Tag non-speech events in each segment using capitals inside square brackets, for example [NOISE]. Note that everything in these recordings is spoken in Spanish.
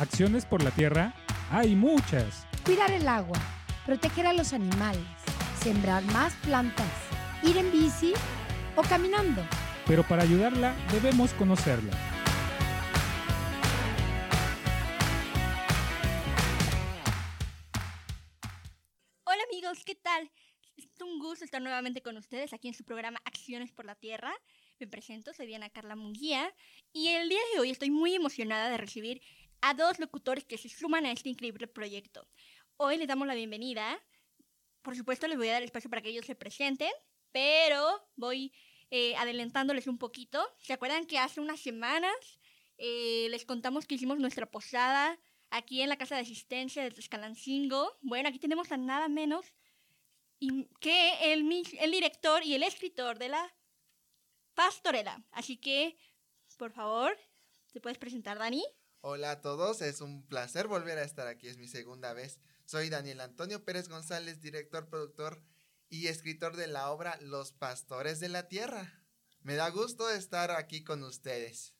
Acciones por la tierra hay muchas. Cuidar el agua, proteger a los animales, sembrar más plantas, ir en bici o caminando. Pero para ayudarla debemos conocerla. Hola amigos, ¿qué tal? Es un gusto estar nuevamente con ustedes aquí en su programa Acciones por la Tierra. Me presento, soy Diana Carla Munguía y el día de hoy estoy muy emocionada de recibir a dos locutores que se suman a este increíble proyecto. Hoy les damos la bienvenida. Por supuesto, les voy a dar espacio para que ellos se presenten, pero voy eh, adelantándoles un poquito. ¿Se acuerdan que hace unas semanas eh, les contamos que hicimos nuestra posada aquí en la casa de asistencia de Tezcalancingo? Bueno, aquí tenemos a nada menos que el, el director y el escritor de la pastorela. Así que, por favor, ¿te puedes presentar, Dani? Hola a todos, es un placer volver a estar aquí, es mi segunda vez. Soy Daniel Antonio Pérez González, director, productor y escritor de la obra Los Pastores de la Tierra. Me da gusto estar aquí con ustedes.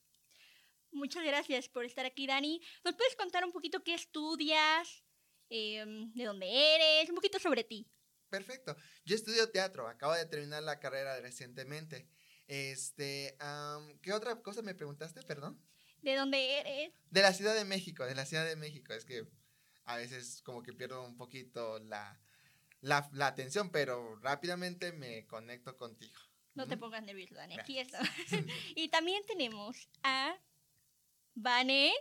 Muchas gracias por estar aquí, Dani. ¿Nos puedes contar un poquito qué estudias, em, de dónde eres, un poquito sobre ti? Perfecto. Yo estudio teatro, acabo de terminar la carrera recientemente. Este, ¿qué otra cosa me preguntaste, perdón? ¿De dónde eres? De la Ciudad de México, de la Ciudad de México. Es que a veces como que pierdo un poquito la, la, atención, pero rápidamente me conecto contigo. No te pongas nervioso, Dani. Aquí está. [LAUGHS] y también tenemos a Vane.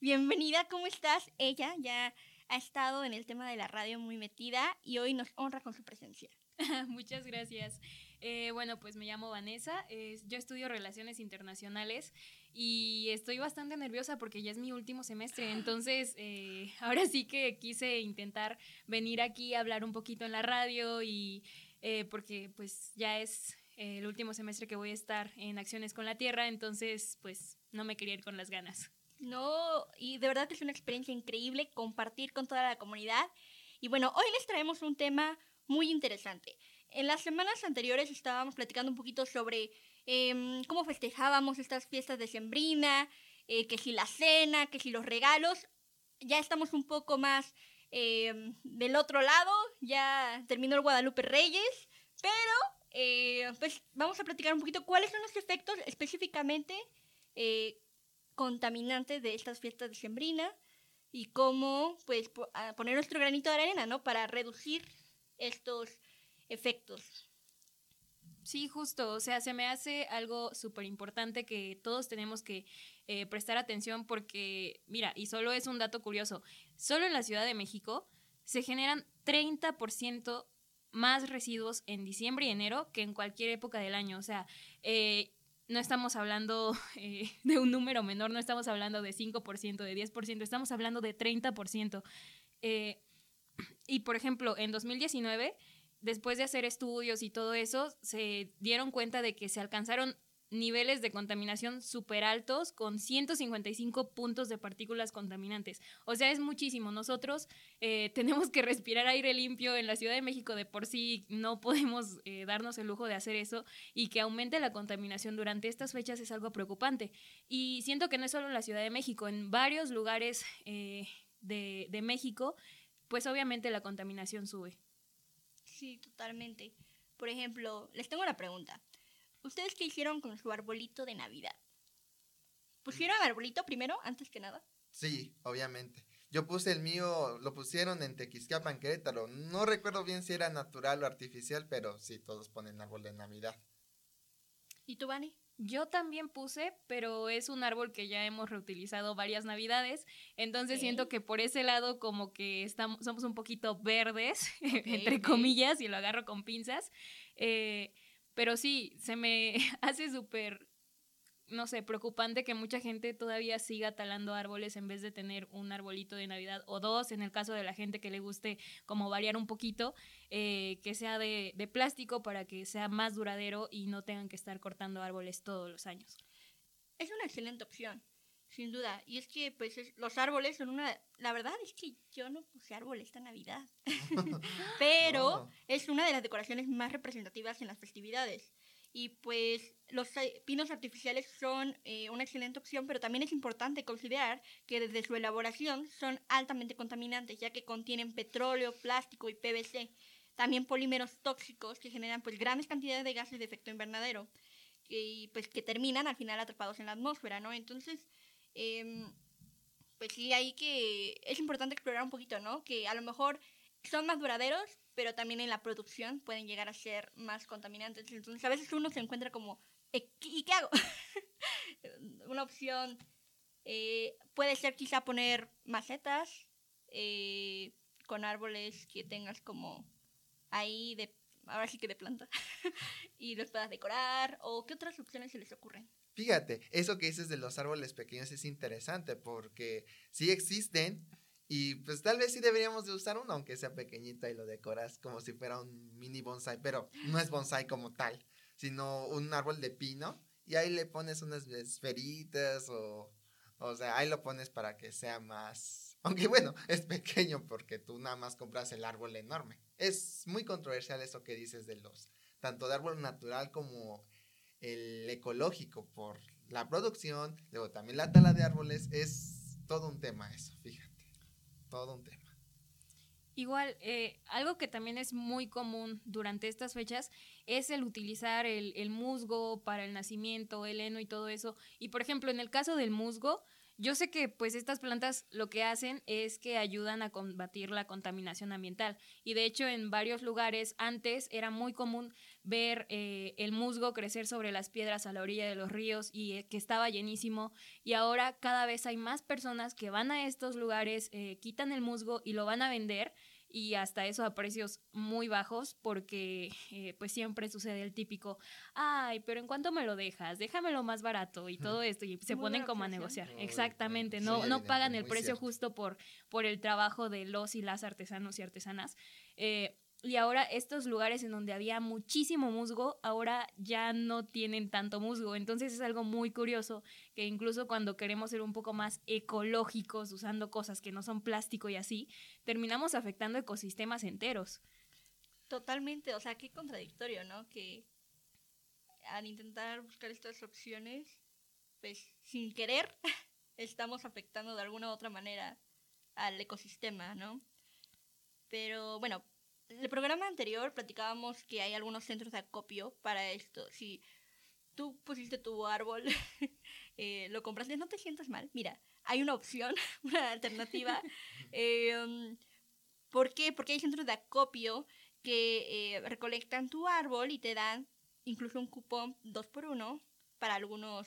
Bienvenida, ¿cómo estás? Ella ya ha estado en el tema de la radio muy metida y hoy nos honra con su presencia. [LAUGHS] Muchas gracias. Eh, bueno, pues me llamo Vanessa, yo estudio Relaciones Internacionales y estoy bastante nerviosa porque ya es mi último semestre, entonces eh, [LAUGHS] ahora sí que quise intentar venir aquí a hablar un poquito en la radio y eh, porque pues ya es el último semestre que voy a estar en Acciones con la Tierra, entonces pues no me quería ir con las ganas. No, y de verdad que es una experiencia increíble compartir con toda la comunidad. Y bueno, hoy les traemos un tema muy interesante. En las semanas anteriores estábamos platicando un poquito sobre em, cómo festejábamos estas fiestas de Sembrina, eh, que si la cena, que si los regalos. Ya estamos un poco más em, del otro lado, ya terminó el Guadalupe Reyes, pero eh, pues vamos a platicar un poquito cuáles son los efectos específicamente eh, contaminantes de estas fiestas de Sembrina y cómo pues poner nuestro granito de arena, ¿no? Para reducir estos efectos. Sí, justo, o sea, se me hace algo súper importante que todos tenemos que eh, prestar atención porque, mira, y solo es un dato curioso, solo en la Ciudad de México se generan 30% más residuos en diciembre y enero que en cualquier época del año, o sea, eh, no estamos hablando [LAUGHS] eh, de un número menor, no estamos hablando de 5%, de 10%, estamos hablando de 30%. y, por ejemplo, en 2019 después de hacer estudios y todo eso, se dieron cuenta de que se alcanzaron niveles de contaminación súper altos con 155 puntos de partículas contaminantes. O sea, es muchísimo. Nosotros eh, [LAUGHS] tenemos que respirar aire limpio en la Ciudad de México de por sí, no podemos eh, darnos el lujo de hacer eso y que aumente la contaminación durante estas fechas es algo preocupante. Y siento que no es solo en la Ciudad de México, en varios lugares eh, de, de México, pues obviamente la contaminación sube. Sí, totalmente. Por ejemplo, les tengo una pregunta. ¿Ustedes qué hicieron con su arbolito de Navidad? ¿Pusieron arbolito primero, antes que nada? Sí, obviamente. Yo puse el mío, lo pusieron en Tequisquiapan, Querétaro. No recuerdo bien si era natural o artificial, pero sí, todos ponen árbol de Navidad. ¿Y tú, Vani? Yo también puse, pero es un árbol que ya hemos reutilizado varias navidades, entonces siento que por ese lado como que estamos, somos un poquito verdes, [LAUGHS] entre comillas, y lo agarro con pinzas, eh, pero sí, se me [LAUGHS] hace súper no sé, preocupante que mucha gente todavía siga talando árboles en vez de tener un arbolito de Navidad o dos, en el caso de la gente que le guste como variar un poquito, eh, que sea de, de, plástico para que sea más duradero y no tengan que estar cortando árboles todos los años. Es una excelente opción, sin duda. Y es que pues los árboles son una... La verdad es que yo no puse árbol esta Navidad, [LAUGHS] pero es una de las decoraciones más representativas en las festividades. Y pues los eh, pinos artificiales son eh, una excelente opción, pero también es importante considerar que desde su elaboración son altamente contaminantes, ya que contienen petróleo, plástico y PVC. También polímeros tóxicos que generan pues grandes cantidades de gases de efecto invernadero y pues que terminan al final atrapados en la atmósfera, ¿no? Entonces, em, pues sí, hay que, es importante explorar un poquito, ¿no? Que a lo mejor son más duraderos, pero también en la producción pueden llegar a ser más contaminantes. Entonces, a veces uno se encuentra como, "Eh, ¿y qué hago? [LAUGHS] Una opción eh, puede ser quizá poner macetas eh, con árboles que tengas como ahí de, ahora sí que de planta, [LAUGHS] y los puedas decorar, o qué otras opciones se les ocurren. Fíjate, eso que dices de los árboles pequeños es interesante porque sí existen y pues tal vez sí deberíamos de usar uno, aunque sea pequeñito y lo decoras como si fuera un mini bonsai, pero no es bonsai como tal, sino un árbol de pino y ahí le pones unas esferitas o, o sea, ahí lo pones para que sea más, aunque bueno, [LAUGHS] es pequeño porque tú nada más compras el árbol enorme. Es muy controversial eso que dices de los, tanto de árbol natural como el ecológico por la producción, luego también la tala de árboles, es todo un tema eso, fíjate, todo un tema. Igual, eh, algo que también es muy común durante estas fechas es el utilizar el, el musgo para el nacimiento, el heno y todo eso. Y por ejemplo, en el caso del musgo, yo sé que pues estas plantas lo que hacen es que ayudan a combatir la contaminación ambiental y de hecho en varios lugares antes era muy común ver eh, el musgo crecer sobre las piedras a la orilla de los ríos y eh, que estaba llenísimo y ahora cada vez hay más personas que van a estos lugares, eh, quitan el musgo y lo van a vender y hasta eso a precios muy bajos porque eh, pues siempre sucede el típico, ay, pero ¿en cuánto me lo dejas? Déjamelo más barato y todo esto y se Muy ponen como a negociar. Exactamente, sí, no, no pagan el precio cierto. justo por, por el trabajo de los y las artesanos y artesanas. Eh, y ahora estos lugares en donde había muchísimo musgo, ahora ya no tienen tanto musgo. Entonces es algo muy curioso que incluso cuando queremos ser un poco más ecológicos, usando cosas que no son plástico y así, terminamos afectando ecosistemas enteros. Totalmente, o sea, qué contradictorio, ¿no? Que al intentar buscar estas opciones, pues sin querer, [LAUGHS] estamos afectando de alguna u otra manera al ecosistema, ¿no? Pero bueno, en el programa anterior platicábamos que hay algunos centros de acopio para esto. Si tú pusiste tu árbol, [LAUGHS] eh, lo compraste, no te sientas mal. Mira, hay una opción, [LAUGHS] una alternativa. [LAUGHS] Eh, um, ¿Por qué? Porque hay centros de acopio que eh, recolectan tu árbol y te dan incluso un cupón 2 por 1 para algunos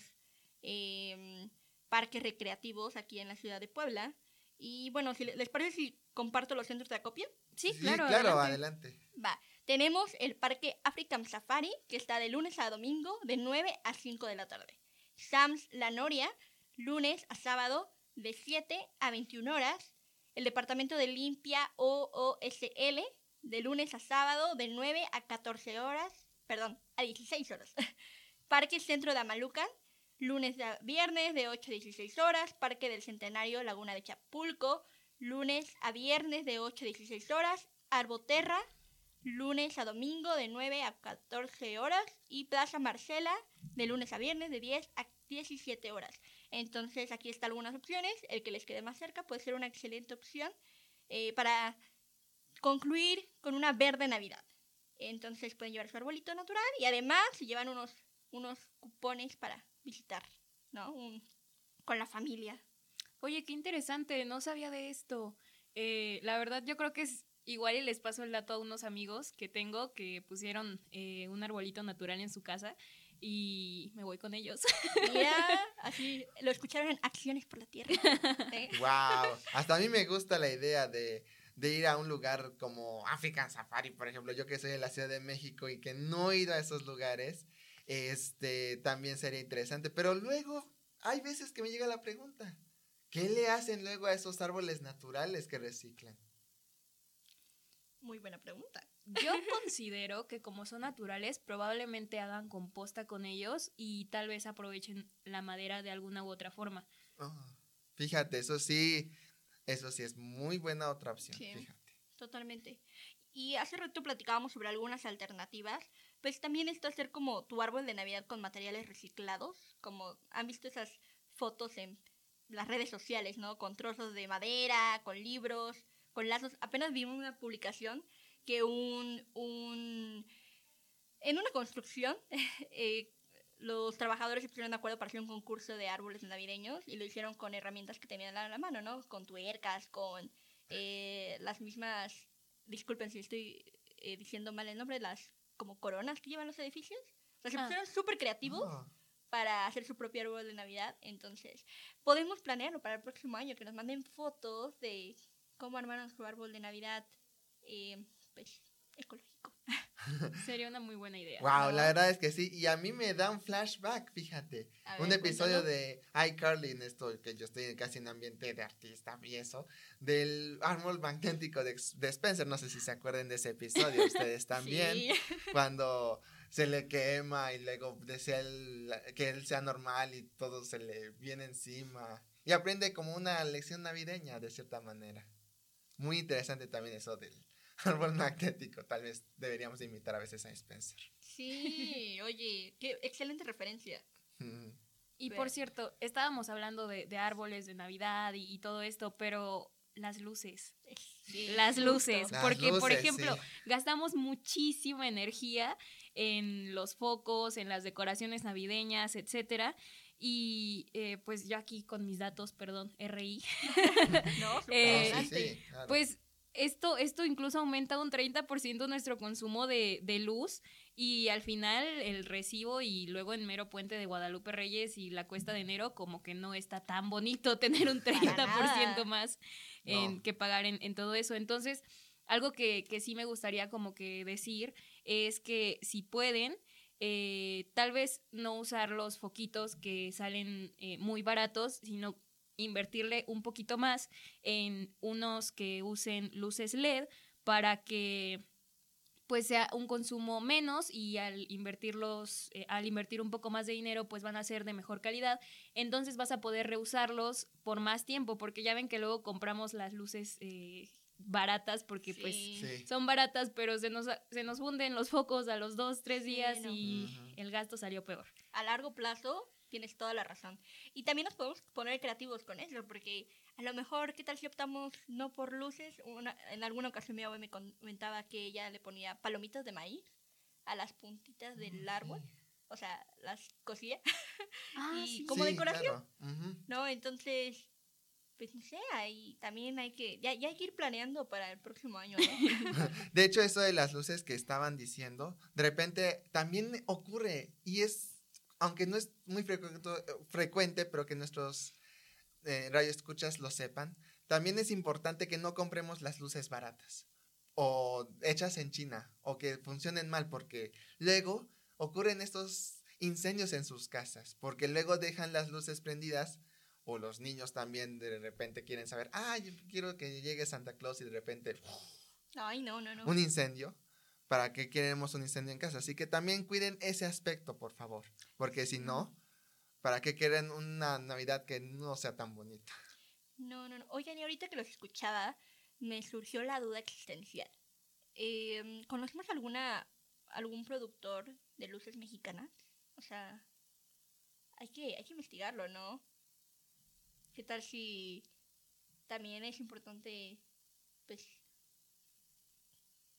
eh, parques recreativos aquí en la ciudad de Puebla. Y bueno, si le- les parece si comparto los centros de acopio. Sí, claro. claro, adelante. adelante. Va, tenemos el parque African Safari, que está de lunes a domingo, de 9 a 5 de la tarde. Sams La Noria, lunes a sábado, de 7 a 21 horas. El departamento de limpia OOSL, de lunes a sábado, de 9 a 14 horas, perdón, a 16 horas. [LAUGHS] Parque Centro de Amalucan, lunes a viernes, de 8 a 16 horas. Parque del Centenario, Laguna de Chapulco, lunes a viernes, de 8 a 16 horas. Arboterra, lunes a domingo de 9 a 14 horas y Plaza Marcela de lunes a viernes de 10 a 17 horas. Entonces aquí están algunas opciones, el que les quede más cerca puede ser una excelente opción eh, para concluir con una verde Navidad. Entonces pueden llevar su arbolito natural y además se llevan unos, unos cupones para visitar, ¿no? Un- con la familia. Oye, qué interesante, no sabía de esto. Eh, la verdad, yo creo que es igual y les paso el dato a unos amigos que tengo que pusieron eh, un arbolito natural en su casa y me voy con ellos. Mira, [LAUGHS] así lo escucharon en Acciones por la Tierra. [LAUGHS] ¿eh? Wow, hasta a mí me gusta la idea de, de ir a un lugar como African Safari, por ejemplo, yo que soy de la Ciudad de México y que no he ido a esos lugares, este, también sería interesante, pero luego hay veces que me llega la pregunta, ¿qué le hacen luego a esos árboles naturales que reciclan? Muy buena pregunta. Yo [LAUGHS] considero que como son naturales, probablemente hagan composta con ellos y tal vez aprovechen la madera de alguna u otra forma. Fíjate, eso sí, eso sí es muy buena otra opción, Sí. fíjate. Totalmente. Y hace rato platicábamos sobre algunas alternativas, pues también esto hacer como tu árbol de Navidad con materiales reciclados, como han visto esas fotos en las redes sociales, ¿no? Con trozos de madera, con libros, con lazos. Apenas vimos una publicación que un, un en una construcción [LAUGHS] eh, los trabajadores se pusieron de acuerdo para hacer un concurso de árboles navideños y lo hicieron con herramientas que tenían a la mano, ¿no? Con tuercas, con eh, las mismas, disculpen si estoy eh, diciendo mal el nombre, las como coronas que llevan los edificios. O sea, se Ah. pusieron súper creativos Ah, para hacer su propio árbol de Navidad. Entonces, podemos planearlo para el próximo año, que nos manden fotos de cómo armaron su árbol de Navidad, eh, pues, ecológico. Sería una muy buena idea. Wow, la verdad es que sí. Y a mí me da un flashback, fíjate. Un episodio cuéntanos. de iCarly, en esto que yo estoy casi en ambiente de artista y eso, del árbol magnético de, de Spencer. No sé si se acuerdan de ese episodio, ustedes [LAUGHS] también. Sí. [LAUGHS] Cuando se le quema y luego desea él- que él sea normal y todo se le viene encima. Y aprende como una lección navideña, de cierta manera. Muy interesante también eso del [LAUGHS] árbol magnético. Tal vez deberíamos de imitar a veces a Spencer. Sí, oye, qué excelente referencia. Y por cierto, estábamos hablando de, de árboles de Navidad y, y todo esto, pero las luces. Sí, Las luces. Las porque, por ejemplo, sí. gastamos muchísima energía en los focos, en las decoraciones navideñas, etcétera. Y eh, pues yo aquí con mis datos, perdón, RI, [LAUGHS] No, [LAUGHS] Eh, Ah, sí, interesante. sí, claro. pues esto, esto incluso aumenta un 30% nuestro consumo de, de luz y al final el recibo y luego en mero puente de Guadalupe Reyes y la cuesta de enero como que no está tan bonito [LAUGHS] tener un 30% nada. más en, No. que pagar en, en todo eso. Entonces, algo que, que sí me gustaría como que decir es que si pueden, eh, tal vez no usar los foquitos que salen eh, muy baratos, sino invertirle un poquito más en unos que usen luces LED para que pues sea un consumo menos y al invertirlos, eh, al invertir un poco más de dinero, pues van a ser de mejor calidad. Entonces vas a poder reusarlos por más tiempo, porque ya ven que luego compramos las luces eh, baratas porque pues Sí. Son baratas, pero se nos, se nos funden los focos a los dos, tres Sí, días no. y el gasto salió peor. a largo plazo tienes toda la razón. Y también nos podemos poner creativos con eso, porque a lo mejor, ¿qué tal si optamos no por luces? Una- en alguna ocasión mi abuela me comentaba que ella le ponía palomitas de maíz a las puntitas del árbol, o sea, las cosía, [LAUGHS] Y como Sí, decoración. claro. ¿no? Entonces, pues no sé, ahí también hay que, ya, ya hay que ir planeando para el próximo año, ¿no? [LAUGHS] De hecho, eso de las luces que estaban diciendo, de repente también ocurre y es, aunque no es muy frecuente, frecuente pero que nuestros eh, radioescuchas lo sepan, también es importante que no compremos las luces baratas o hechas en China o que funcionen mal porque luego ocurren estos incendios en sus casas porque luego dejan las luces prendidas o los niños también de repente quieren saber, ah, yo quiero que llegue Santa Claus y de repente Ay, no, no, no. un incendio. ¿Para qué queremos un incendio en casa? Así que también cuiden ese aspecto, por favor. Porque si no, ¿para qué quieren una Navidad que no sea tan bonita? No, no, no. Oigan, y ahorita que los escuchaba, me surgió la duda existencial. Eh, ¿Conocemos alguna algún productor de luces mexicanas? O sea, hay que, hay que investigarlo, ¿no? ¿Qué tal si también es importante, pues,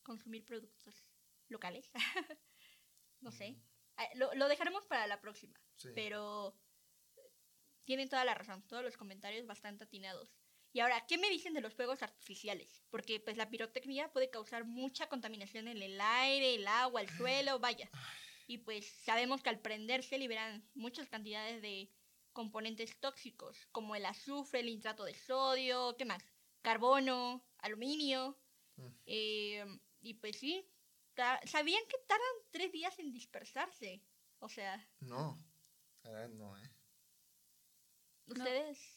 consumir productos locales? [LAUGHS] no sé. Ah, Lo, lo dejaremos para la próxima. Sí. Pero tienen toda la razón, todos los comentarios bastante atinados. Y ahora, ¿qué me dicen de los fuegos artificiales? Porque pues la pirotecnia puede causar mucha contaminación en el aire, el agua, el suelo, vaya. Y pues sabemos que al prenderse liberan muchas cantidades de componentes tóxicos, como el azufre, el nitrato de sodio, ¿qué más? Carbono, aluminio. Mm. Eh, y pues sí, ¿sabían que tardan tres días en dispersarse? O sea, No, la verdad no, ¿eh? ustedes...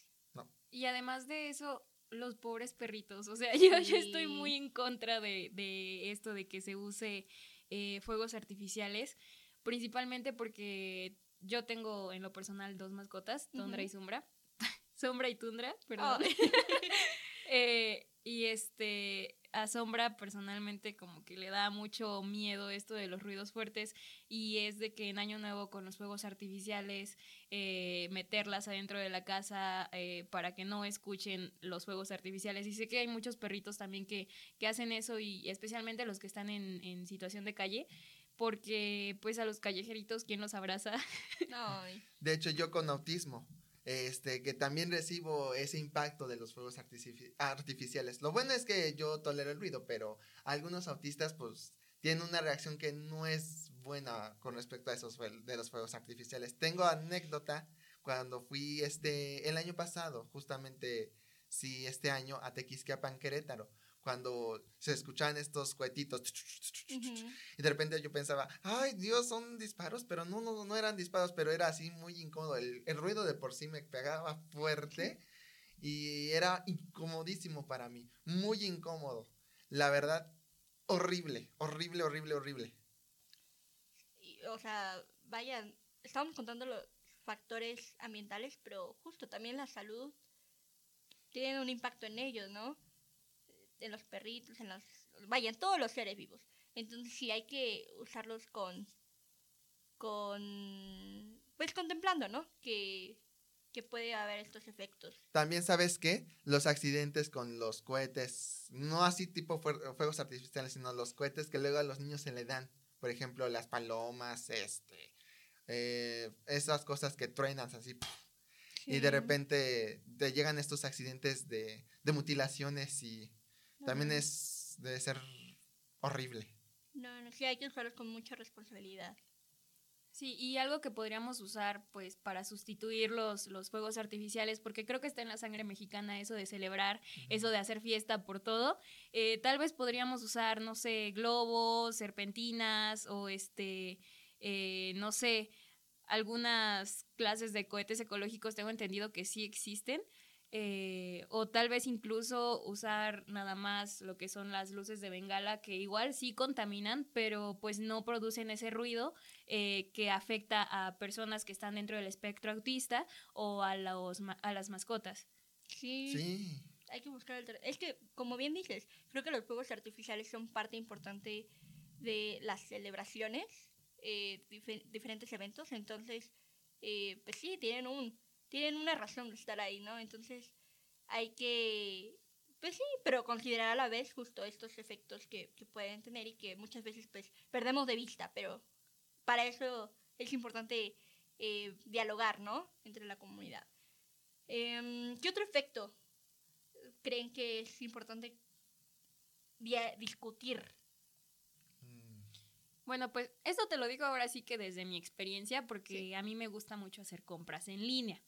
Y además de eso, los pobres perritos. O sea, [LAUGHS] yo, yo estoy Sí. muy en contra de, de esto de que se use eh, fuegos artificiales. Principalmente porque yo tengo en lo personal dos mascotas, Tundra y. Sombra. Sombra [LAUGHS] y Tundra, perdón. Ay. [LAUGHS] Eh, y este, asombra personalmente como que le da mucho miedo esto de los ruidos fuertes y es de que en Año Nuevo con los fuegos artificiales eh, meterlas adentro de la casa eh, para que no escuchen los fuegos artificiales y sé que hay muchos perritos también que, que hacen eso y especialmente los que están en, en situación de calle porque pues a los callejeritos, ¿quién los abraza? Ay. De hecho, yo con autismo, este, que también recibo ese impacto de los fuegos artifici- artificiales. Lo bueno es que yo tolero el ruido, pero algunos autistas, pues, tienen una reacción que no es buena con respecto a esos de los fuegos artificiales. Tengo anécdota cuando fui este, el año pasado, justamente, sí, este año, a Tequisquiapan, Querétaro, cuando se escuchaban estos cohetitos. Y de repente yo pensaba, ay Dios, son disparos, pero no, no, no eran disparos, pero era así muy incómodo. El, el ruido de por sí me pegaba fuerte y era incomodísimo para mí, muy incómodo. La verdad, horrible, horrible, horrible, horrible. Y, o sea, vaya, estamos contando los factores ambientales, pero justo también la salud tiene un impacto en ellos, ¿no? En los perritos, en los... Vaya, en todos los seres vivos. Entonces sí hay que usarlos con... con... pues contemplando, ¿no? Que, que puede haber estos efectos. También sabes qué, los accidentes con los cohetes, no así tipo fuegos artificiales, sino los cohetes que luego a los niños se le dan. Por ejemplo, las palomas, este, eh, esas cosas que truenan así. Y de repente te llegan estos accidentes de, de mutilaciones y también es, debe ser horrible. No, no, sí hay que usarlos con mucha responsabilidad. Sí, y algo que podríamos usar pues para sustituir los, los fuegos artificiales, porque creo que está en la sangre mexicana eso de celebrar, eso de hacer fiesta por todo, eh, tal vez podríamos usar, no sé, globos, serpentinas o este, eh, no sé, algunas clases de cohetes ecológicos, tengo entendido que sí existen, eh, o tal vez incluso usar nada más lo que son las luces de bengala, que igual sí contaminan, pero pues no producen ese ruido eh, que afecta a personas que están dentro del espectro autista o a, los, ma- a las mascotas. Sí, Sí. hay que buscar alter- Es que, como bien dices, creo que los fuegos artificiales son parte importante de las celebraciones, eh, dife- diferentes eventos. Entonces, eh, pues sí, tienen un tienen una razón de estar ahí, ¿no? Entonces, hay que, pues sí, pero considerar a la vez justo estos efectos que, que pueden tener y que muchas veces, pues, perdemos de vista, pero para eso es importante eh, dialogar, ¿no? Entre la comunidad. Em, ¿Qué otro efecto creen que es importante discutir? Mm, Bueno, pues esto te lo digo ahora sí que desde mi experiencia, porque a mí me gusta mucho hacer compras en línea.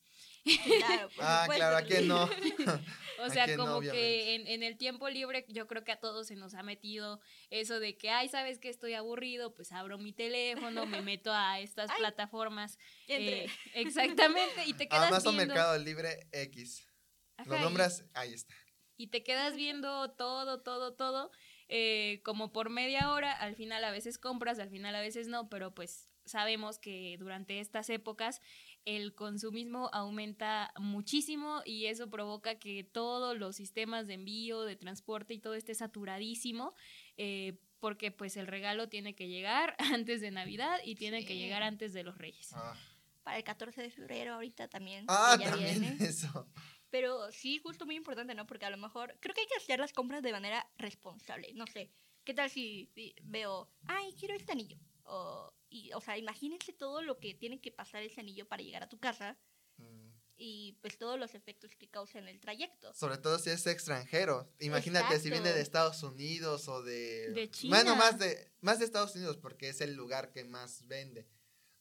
Claro, Ah, claro, ¿a sí. no? [LAUGHS] O ¿A sea, no, como que en, en el tiempo libre yo creo que a todos se nos ha metido eso de que, ay, ¿sabes que estoy aburrido? Pues abro mi teléfono, me meto a estas Ay. plataformas. Entre- eh, exactamente, y te [LAUGHS] quedas Amazon viendo... Mercado Libre X. Ajá, Lo y- nombras, ahí está. y te quedas viendo todo, todo, todo, eh, como por media hora, al final a veces compras, al final a veces no, pero pues sabemos que durante estas épocas el consumismo aumenta muchísimo y eso provoca que todos los sistemas de envío, de transporte y todo esté saturadísimo, eh, porque pues el regalo tiene que llegar [LAUGHS] antes de Navidad y tiene que llegar antes de los Reyes. Ah, Para el 14 de febrero ahorita también. Ah, ya también viene. [LAUGHS] eso. Pero sí, justo muy importante, ¿no? Porque a lo mejor creo que hay que hacer las compras de manera responsable. No sé, ¿qué tal si si veo, ay, quiero este anillo? O, y, o sea, imagínense todo lo que tiene que pasar ese anillo para llegar a tu casa Mm, y pues todos los efectos que causa en el trayecto. Sobre todo si es extranjero. Imagínate si viene de Estados Unidos o de... De China. Bueno, más de, más de Estados Unidos porque es el lugar que más vende.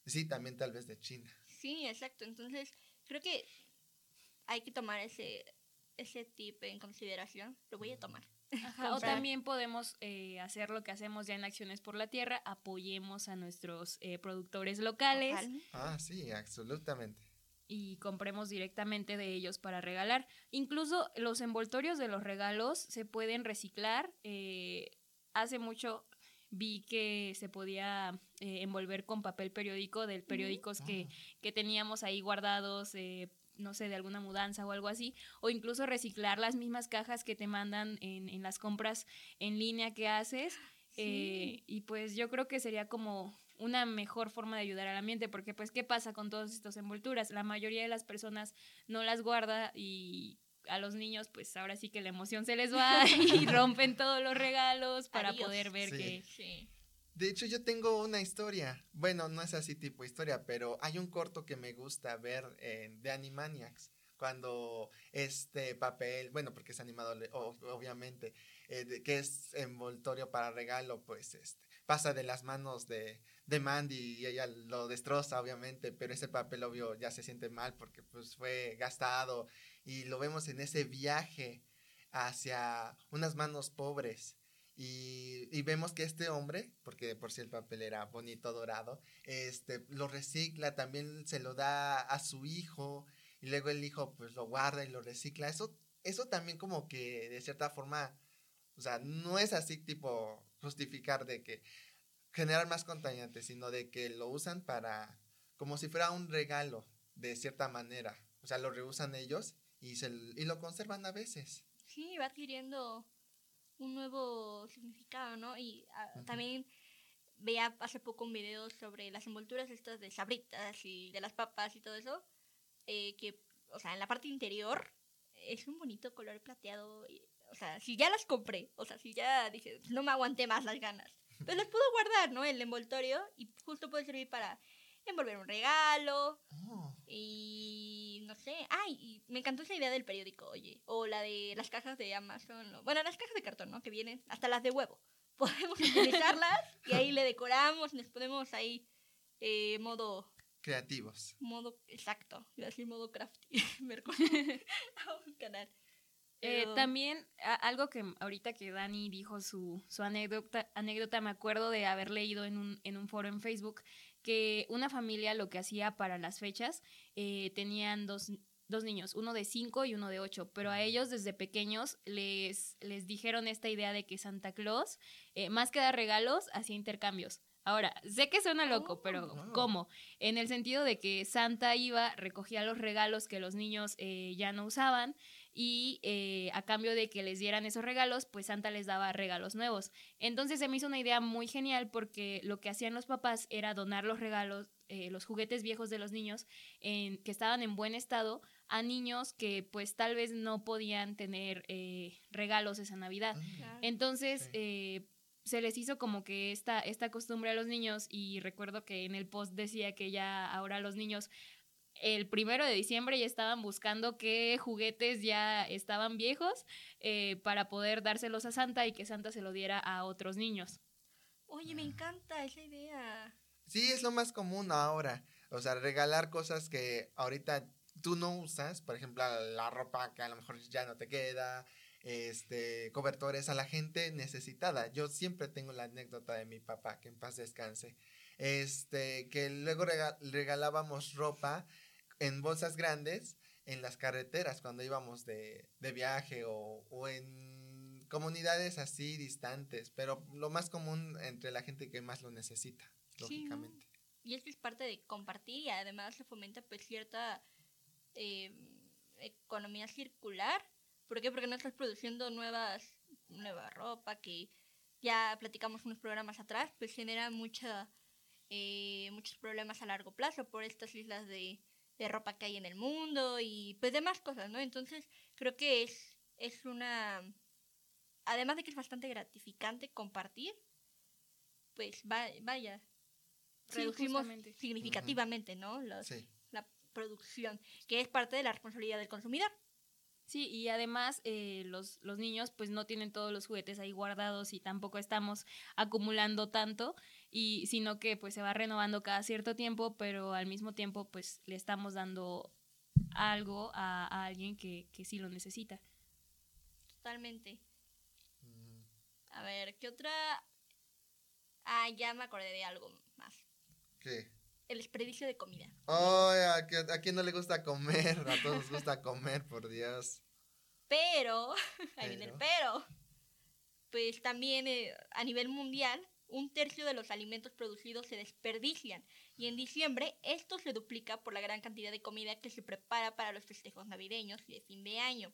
Sí, también tal vez de China. Sí, exacto. Entonces, creo que hay que tomar ese, ese tip en consideración. Lo voy a tomar. Ajá, o también podemos eh, hacer lo que hacemos ya en Acciones por la Tierra, apoyemos a nuestros eh, productores locales. Ah, sí, absolutamente. y compremos directamente de ellos para regalar. Incluso los envoltorios de los regalos se pueden reciclar. eh, hace mucho vi que se podía eh, envolver con papel periódico de periódicos que, que teníamos ahí guardados, eh, no sé, de alguna mudanza o algo así, o incluso reciclar las mismas cajas que te mandan en, en las compras en línea que haces. Eh, y pues yo creo que sería como una mejor forma de ayudar al ambiente, porque pues ¿qué pasa con todas estas envolturas? La mayoría de las personas no las guarda y a los niños pues ahora sí que la emoción se les va [LAUGHS] y rompen todos los regalos para Adiós. poder ver Sí. que... Sí. De hecho, yo tengo una historia. Bueno, no es así tipo historia, pero hay un corto que me gusta ver en- de Animaniacs. Cuando este papel, bueno, porque es animado, obviamente, eh, que es envoltorio para regalo, pues este, pasa de las manos de, de Mandy y ella lo destroza, obviamente, pero ese papel, obvio, ya se siente mal porque pues fue gastado y lo vemos en ese viaje hacia unas manos pobres. Y, y vemos que este hombre, porque de por sí el papel era bonito, dorado, este, lo recicla, también se lo da a su hijo, y luego el hijo pues lo guarda y lo recicla. Eso, eso también como que de cierta forma, o sea, no es así tipo justificar de que generar más contaminantes, sino de que lo usan para, como si fuera un regalo, de cierta manera. O sea, lo reusan ellos y, se, y lo conservan a veces. Sí, va adquiriendo un nuevo significado, ¿no? Y ah, Ujú. también veía hace poco un video sobre las envolturas estas de sabritas y de las papas y todo eso, eh, que, o sea, en la parte interior es un bonito color plateado. y, o sea, si ya las compré, o sea, si ya dije, no me aguanté más las ganas, pues las puedo guardar, ¿no? El envoltorio y justo puede servir para envolver un regalo, Oh, y no sé, ay, y me encantó esa idea del periódico, oye, o la de las cajas de Amazon, o- bueno, las cajas de cartón, ¿no? Que vienen, hasta las de huevo. [LAUGHS] Podemos utilizarlas y ahí le decoramos, nos ponemos ahí eh, modo, creativos. modo exacto, iba a decir modo crafty, [LAUGHS] Mercurio, a [LAUGHS] un canal. Eh, también a- algo que ahorita que Dani dijo su, su anécdota, anécdota, me acuerdo de haber leído en un, en un foro en Facebook que una familia lo que hacía para las fechas eh, tenían dos, dos niños, uno de cinco y uno de ocho, pero a ellos desde pequeños les, les dijeron esta idea de que Santa Claus, eh, más que dar regalos, hacía intercambios. Ahora, sé que suena loco, Oh, pero. ¿cómo? En el sentido de que Santa iba, recogía los regalos que los niños eh, ya no usaban y eh, a cambio de que les dieran esos regalos, pues Santa les daba regalos nuevos. Entonces se me hizo una idea muy genial porque lo que hacían los papás era donar los regalos, eh, los juguetes viejos de los niños en, que estaban en buen estado a niños que pues tal vez no podían tener eh, regalos esa Navidad. Claro. Entonces, Sí. eh, se les hizo como que esta, esta costumbre a los niños y recuerdo que en el post decía que ya ahora los niños el primero de diciembre ya estaban buscando qué juguetes ya estaban viejos eh, para poder dárselos a Santa y que Santa se lo diera a otros niños. Oye, me encanta esa idea. Sí, es lo más común ahora. O sea, regalar cosas que ahorita tú no usas, por ejemplo, la ropa que a lo mejor ya no te queda, este, cobertores a la gente necesitada. Yo siempre tengo la anécdota de mi papá, que en paz descanse, este, que luego rega- regalábamos ropa en bolsas grandes en las carreteras cuando íbamos de, de viaje o, o en comunidades así distantes, pero lo más común entre la gente que más lo necesita, Sí, ¿no? lógicamente. Y es que es parte de compartir y además se fomenta pues cierta eh, economía circular. ¿Por qué? Porque no estás produciendo nuevas, nueva ropa que ya platicamos unos programas atrás, pues genera mucha, eh, muchos problemas a largo plazo por estas islas de, de ropa que hay en el mundo y pues demás cosas, ¿no? Entonces creo que es, es una... Además de que es bastante gratificante compartir, pues va- vaya, Sí, reducimos justamente. significativamente, ¿no? Los- Sí. La producción, que es parte de la responsabilidad del consumidor. Sí, y además eh, los, los niños pues no tienen todos los juguetes ahí guardados y tampoco estamos acumulando tanto, y sino que pues se va renovando cada cierto tiempo, pero al mismo tiempo pues le estamos dando algo a, a alguien que, que sí lo necesita. Totalmente. A ver, ¿qué otra? Ah, ya me acordé de algo más. ¿Qué? El desperdicio de comida. Ay, ¿a, a quién no le gusta comer? A todos nos gusta comer, por Dios. Pero, [LAUGHS] ahí viene el Pero. pero. Pues también eh, a nivel mundial, un tercio de los alimentos producidos se desperdician y en diciembre esto se duplica por la gran cantidad de comida que se prepara para los festejos navideños y de fin de año.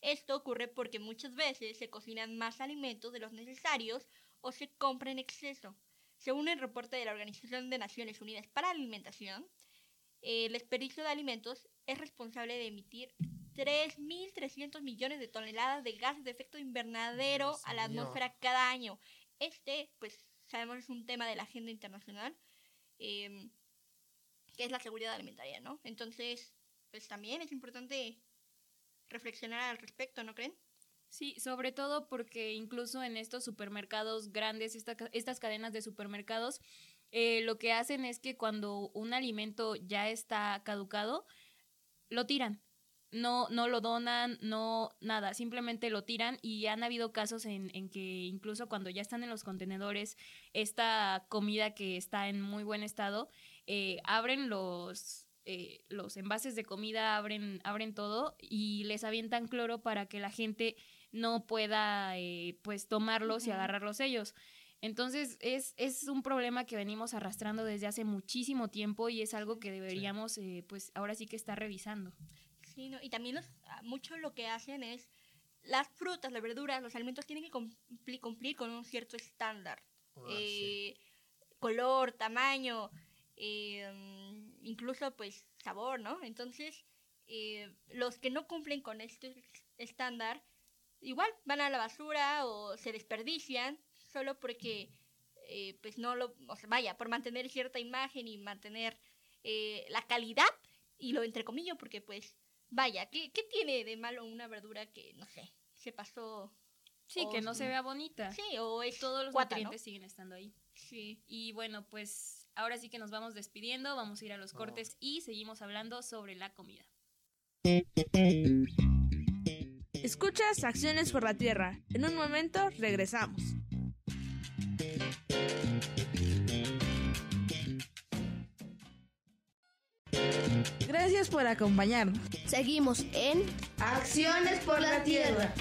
Esto ocurre porque muchas veces se cocinan más alimentos de los necesarios o se compra en exceso. Según el reporte de la Organización de Naciones Unidas para la Alimentación, el desperdicio de alimentos es responsable de emitir 3.300 millones de toneladas de gases de efecto invernadero Dios a la atmósfera cada año. Este, pues, sabemos es un tema de la agenda internacional, em, que es la seguridad alimentaria, ¿no? Entonces, pues también es importante reflexionar al respecto, ¿no creen? Sí, sobre todo porque incluso en estos supermercados grandes, esta estas cadenas de supermercados, eh, lo que hacen es que cuando un alimento ya está caducado, lo tiran. No, no lo donan, no nada, simplemente lo tiran y han habido casos en, en que incluso cuando ya están en los contenedores, esta comida que está en muy buen estado, eh, abren los, eh, los envases de comida, abren, abren todo y les avientan cloro para que la gente no pueda eh, pues tomarlos y agarrarlos ellos. Entonces es, es un problema que venimos arrastrando desde hace muchísimo tiempo y es algo que deberíamos eh, pues ahora sí que estar revisando. Y también los, ah, mucho lo que hacen es las frutas, las verduras, los alimentos tienen que cumplir, cumplir con un cierto estándar. Ah, sí. Eh, color, tamaño, eh, incluso pues sabor, ¿no? Entonces, eh, los que no cumplen con este estándar, igual van a la basura o se desperdician solo porque, eh, pues no lo, o sea, vaya, por mantener cierta imagen y mantener eh, la calidad, y lo entrecomillo porque pues, vaya, ¿qué, ¿qué tiene de malo una verdura que, no sé, se pasó? Sí, o que no se vea bonita. Sí, o es Todos los cuata, ¿no? nutrientes siguen estando ahí. Sí. Y bueno, pues ahora sí que nos vamos despidiendo, vamos a ir a los Oh. cortes y seguimos hablando sobre la comida. Escuchas Acciones por la Tierra. En un momento regresamos. Gracias por acompañarnos. Seguimos en Acciones por la Tierra.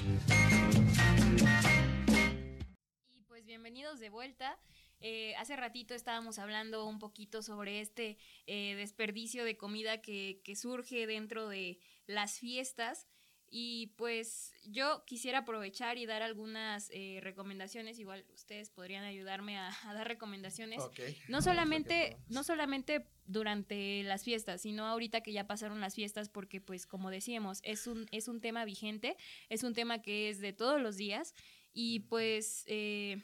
Y pues bienvenidos de vuelta. Eh, hace ratito estábamos hablando un poquito sobre este eh, desperdicio de comida que, que surge dentro de las fiestas. Y pues yo quisiera aprovechar y dar algunas eh, recomendaciones. Igual ustedes podrían ayudarme a, a dar recomendaciones. No solamente, no solamente durante las fiestas, sino ahorita que ya pasaron las fiestas, porque pues como decíamos, es un, es un tema vigente, es un tema que es de todos los días y pues, eh,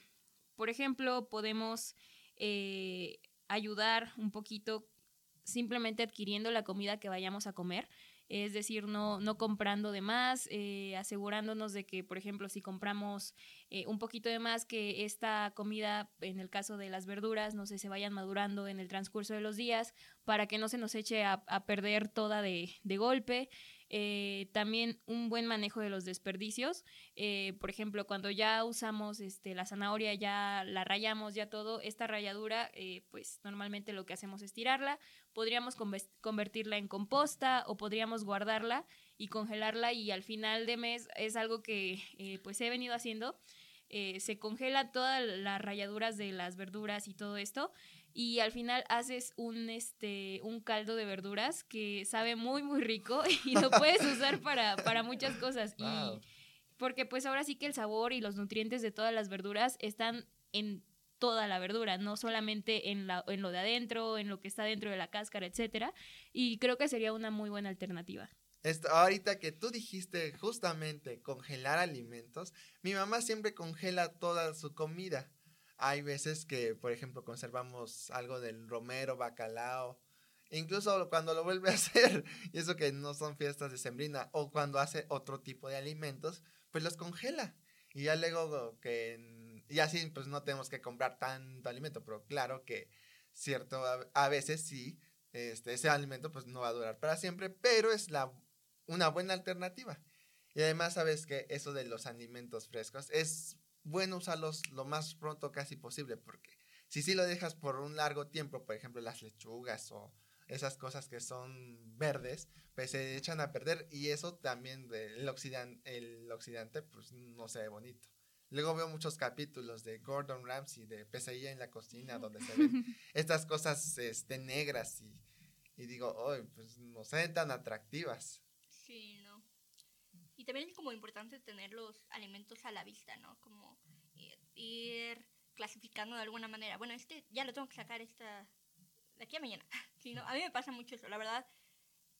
por ejemplo, podemos eh, ayudar un poquito simplemente adquiriendo la comida que vayamos a comer. Es decir, no, no comprando de más, eh, asegurándonos de que, por ejemplo, si compramos eh, un poquito de más, que esta comida, en el caso de las verduras, no sé, se vayan madurando en el transcurso de los días para que no se nos eche a, a perder toda de, de golpe. Eh, también un buen manejo de los desperdicios. Eh, por ejemplo, cuando ya usamos este, la zanahoria, ya la rayamos, ya todo, esta ralladura, eh, pues normalmente lo que hacemos es tirarla. Podríamos convertirla en composta o podríamos guardarla y congelarla y al final de mes es algo que pues he venido haciendo. Se congela todas las rayaduras de las verduras y todo esto y al final haces un este un caldo de verduras que sabe muy muy rico [LAUGHS] y lo puedes usar para, para muchas cosas Wow. y porque pues ahora sí que el sabor y los nutrientes de todas las verduras están en toda la verdura, no solamente en, la, en lo de adentro, en lo que está dentro de la cáscara, etcétera, y creo que sería una muy buena alternativa. Esto, ahorita que tú dijiste justamente congelar alimentos, mi mamá siempre congela toda su comida. Hay veces que, por ejemplo, conservamos algo del romero, bacalao, incluso cuando lo vuelve a [LAUGHS] hacer, y eso que no son fiestas de sembrina, o cuando hace otro tipo de alimentos, pues los congela. Y ya luego que, y así pues no tenemos que comprar tanto alimento, pero claro que cierto, a, veces sí, este, ese alimento pues no va a durar para siempre, pero es la una buena alternativa. Y además sabes que eso de los alimentos frescos es bueno usarlos lo más pronto casi posible porque si sí lo dejas por un largo tiempo, por ejemplo las lechugas o esas cosas que son verdes, pues se echan a perder y eso también del oxidan, el oxidante pues no se ve bonito. Luego veo muchos capítulos de Gordon Ramsay, de Pesadilla en la cocina, donde se ven [LAUGHS] estas cosas este, negras y, y digo, oh, pues no se ven tan atractivas. Sí. Y también es como importante tener los alimentos a la vista, ¿no? Como eh, ir clasificando de alguna manera. Bueno, este ya lo tengo que sacar esta de aquí a mañana. [LAUGHS] Sí, ¿no? A mí me pasa mucho eso, la verdad.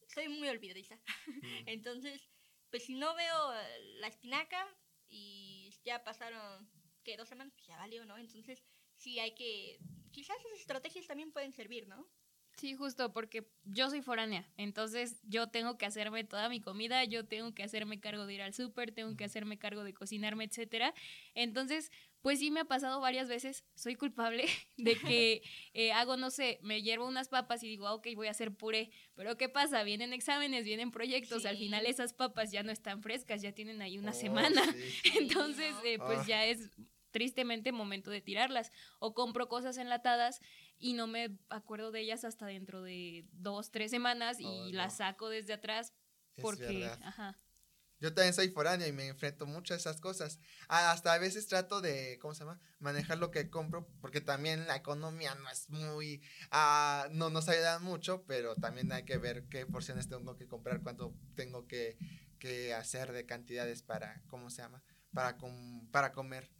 Soy muy olvidadiza. [LAUGHS] Entonces, pues si no veo la espinaca y ya pasaron, que Dos semanas, pues ya valió, ¿no? Entonces, sí hay que... Quizás esas estrategias también pueden servir, ¿no? Sí, justo, porque yo soy foránea, entonces yo tengo que hacerme toda mi comida, yo tengo que hacerme cargo de ir al súper, tengo que hacerme cargo de cocinarme, etcétera. Entonces, pues sí me ha pasado varias veces, soy culpable [LAUGHS] de que eh, hago, no sé, me hiervo unas papas y digo, ah, ok, voy a hacer puré, pero ¿qué pasa? Vienen exámenes, vienen proyectos, al final esas papas ya no están frescas, ya tienen ahí una Oh, semana, sí. [LAUGHS] entonces eh, pues Ah. ya es tristemente momento de tirarlas o compro cosas enlatadas y no me acuerdo de ellas hasta dentro de dos, tres semanas y Oh, no. las saco desde atrás porque, ajá, Yo también soy foráneo y me enfrento mucho a esas cosas. Hasta a veces trato de, ¿cómo se llama? Manejar lo que compro, porque también la economía no es muy, ah, no nos ayuda mucho, pero también hay que ver qué porciones tengo que comprar, cuánto tengo que, que hacer de cantidades para, ¿cómo se llama? Para, com- para comer.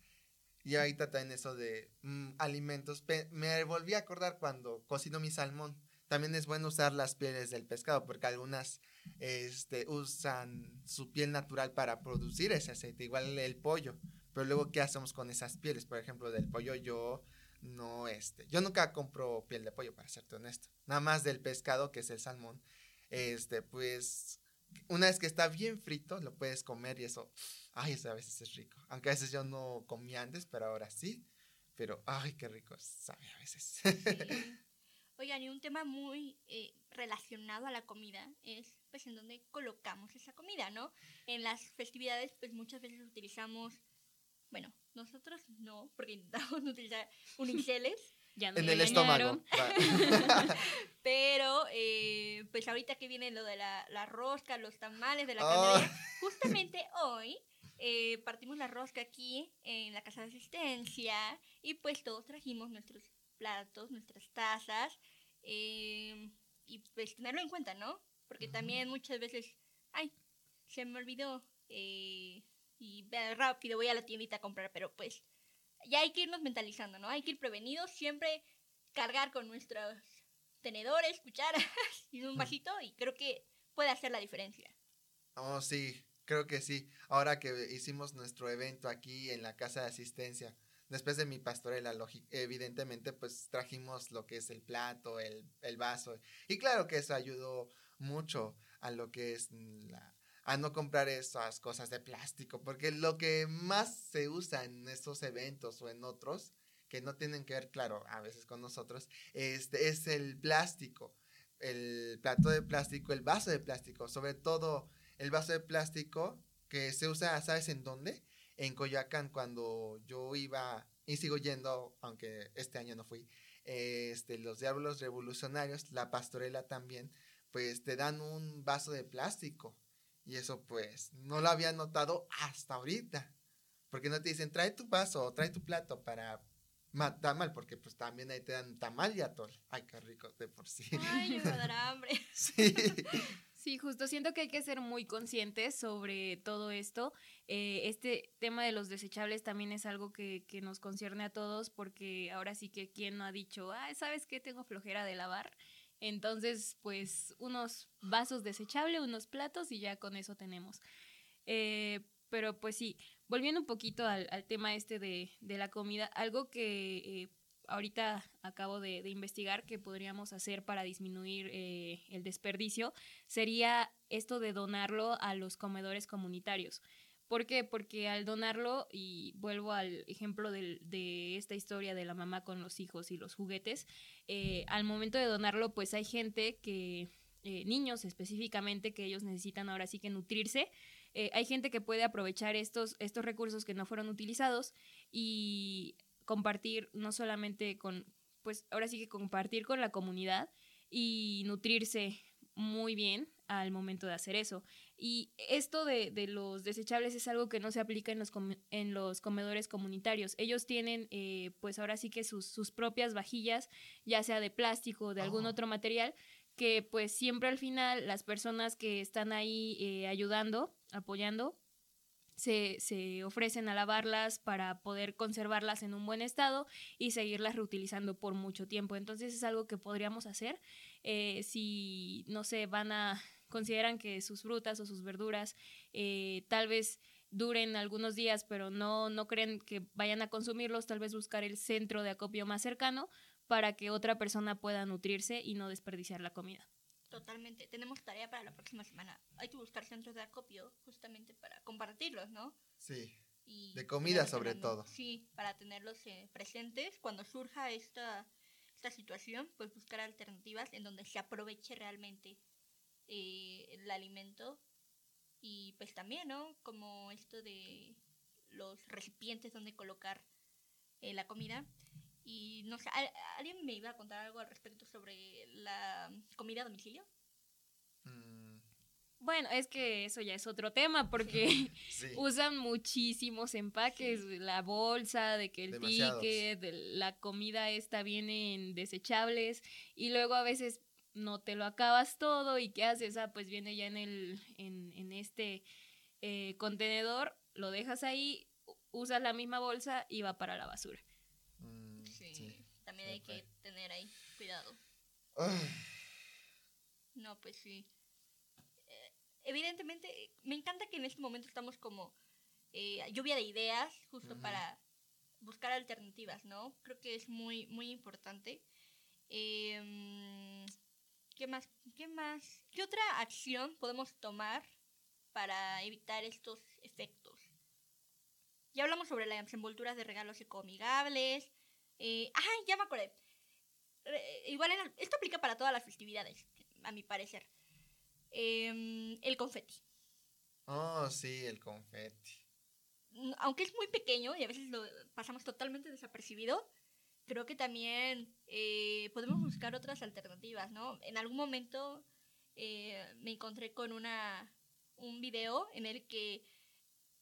Y ahorita también eso de mm, alimentos. Me volví a acordar cuando cocino mi salmón. También es bueno usar las pieles del pescado porque algunas este, usan su piel natural para producir ese aceite, igual el pollo. Pero luego, ¿qué hacemos con esas pieles? Por ejemplo, del pollo yo no, este, yo nunca compro piel de pollo, para serte honesto. Nada más del pescado, que es el salmón. Este, pues, una vez que está bien frito, lo puedes comer y eso, ay, eso a veces es rico. Aunque a veces yo no comía antes, pero ahora sí. Pero, ay, qué rico sabe a veces. [LAUGHS] Sí. Oigan, y un tema muy eh, relacionado a la comida es pues en dónde colocamos esa comida, ¿no? En las festividades pues muchas veces utilizamos, bueno, nosotros no, porque [LAUGHS] intentamos utilizar uniceles, ya no en me el estómago. engañaron. [LAUGHS] Pero eh, pues ahorita que viene lo de la, la rosca, los tamales de la Oh. Candelaria, justamente hoy eh, partimos la rosca aquí en la casa de asistencia y pues todos trajimos nuestros platos, nuestras tazas eh, y pues tenerlo en cuenta, ¿no? Porque también muchas veces, ay, se me olvidó eh, y rápido voy a la tiendita a comprar, pero pues ya hay que irnos mentalizando, ¿no? Hay que ir prevenidos, siempre cargar con nuestros tenedores, cucharas [LAUGHS] y un vasito y creo que puede hacer la diferencia. Oh, sí, creo que sí. Ahora que hicimos nuestro evento aquí en la casa de asistencia, después de mi pastorela, evidentemente, pues trajimos lo que es el plato, el, el vaso. Y claro que eso ayudó mucho a lo que es la a no comprar esas cosas de plástico, porque lo que más se usa en estos eventos o en otros, que no tienen que ver, claro, a veces con nosotros, este, es el plástico, el plato de plástico, el vaso de plástico, sobre todo el vaso de plástico que se usa, ¿sabes en dónde? En Coyoacán, cuando yo iba y sigo yendo, aunque este año no fui, este, los diablos revolucionarios, la pastorela también, pues te dan un vaso de plástico. Y eso pues no lo había notado hasta ahorita. Porque no te dicen, trae tu vaso o trae tu plato para ma- tamal, porque pues también ahí te dan tamal y atol. Ay, qué rico de por sí. Ay, me va a dar hambre. Sí. Sí, justo siento que hay que ser muy conscientes sobre todo esto. Eh, este tema de los desechables también es algo que, que nos concierne a todos porque ahora sí que quien no ha dicho, ah, ¿sabes qué? Tengo flojera de lavar. Entonces, pues unos vasos desechables, unos platos y ya con eso tenemos. Eh, pero pues sí, volviendo un poquito al, tema este de, de la comida, algo que eh, ahorita acabo de, de investigar que podríamos hacer para disminuir eh, el desperdicio sería esto de donarlo a los comedores comunitarios. ¿Por qué? Porque al donarlo, y vuelvo al ejemplo de esta historia de la mamá con los hijos y los juguetes, eh, al momento de donarlo, pues hay gente que, eh, niños específicamente, que ellos necesitan ahora sí que nutrirse. Eh, hay gente que puede aprovechar estos, estos recursos que no fueron utilizados y compartir no solamente con, pues ahora sí que compartir con la comunidad y nutrirse muy bien al momento de hacer eso. Y esto de, de los desechables es algo que no se aplica en los, com- en los comedores comunitarios. Ellos tienen, eh, pues ahora sí que sus, sus propias vajillas, ya sea de plástico o de algún Oh. otro material, que pues siempre al final las personas que están ahí eh, ayudando, apoyando, se, se ofrecen a lavarlas para poder conservarlas en un buen estado y seguirlas reutilizando por mucho tiempo. Entonces es algo que podríamos hacer eh, si, no sé, van a, consideran que sus frutas o sus verduras eh, tal vez duren algunos días, pero no, no creen que vayan a consumirlos, tal vez buscar el centro de acopio más cercano para que otra persona pueda nutrirse y no desperdiciar la comida. Totalmente. Tenemos tarea para la próxima semana. Hay que buscar centros de acopio justamente para compartirlos, ¿no? Sí. Y De comida sobre todo. Sí, para tenerlos eh, presentes cuando surja esta, esta situación, pues buscar alternativas en donde se aproveche realmente eh, el alimento y pues también, ¿no? Como esto de los recipientes donde colocar eh, la comida. Y no sé, ¿al- ¿alguien me iba a contar algo al respecto sobre la comida a domicilio? Mm, Bueno, es que eso ya es otro tema porque sí. [LAUGHS] [LAUGHS] usan muchísimos empaques, la bolsa, de que el Demasiados. ticket, de la comida esta viene en desechables y luego a veces no te lo acabas todo y qué haces, ah, pues viene ya en el en, en este eh, contenedor, lo dejas ahí, usas la misma bolsa y va para la basura. Mm, Sí, sí. también hay que tener ahí cuidado. Ay, No, pues sí. Eh, evidentemente, eh, me encanta que en este momento estamos como eh, lluvia de ideas, justo para buscar alternativas, ¿no? Creo que es muy, muy importante. Em, ¿Qué más? ¿Qué más? ¿Qué otra acción podemos tomar para evitar estos efectos? Ya hablamos sobre las envolturas de regalos ecoamigables. Eh, ¡Ay, ya me acordé! Igual en esto aplica para todas las festividades, a mi parecer. Em, el confeti. Oh, sí, el confeti. Aunque es muy pequeño y a veces lo pasamos totalmente desapercibido, creo que también eh, podemos buscar otras alternativas, ¿no? En algún momento eh, me encontré con una un video en el que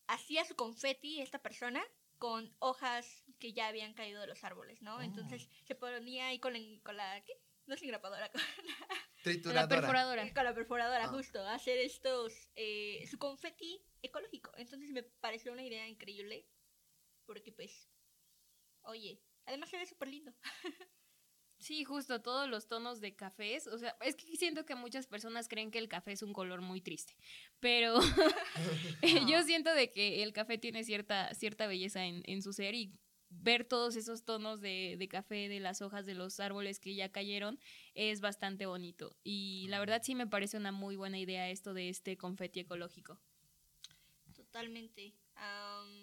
hacía su confeti esta persona con hojas que ya habían caído de los árboles, ¿no? Oh. Entonces se ponía ahí con, la- con la... ¿Qué? No es engrapadora, [LAUGHS] con La Trituradora. perforadora. con la perforadora, Ah. justo, hacer estos, eh, su confeti ecológico. Entonces me pareció una idea increíble, porque pues, oye, además se ve súper lindo. Sí, justo todos los tonos de cafés, o sea, es que siento que muchas personas creen que el café es un color muy triste, pero [LAUGHS] [LAUGHS] yo siento de que el café tiene cierta, cierta belleza en, en su ser y ver todos esos tonos de, de café de las hojas de los árboles que ya cayeron es bastante bonito y la verdad sí me parece una muy buena idea esto de este confeti ecológico. Totalmente. Am, ¿Qué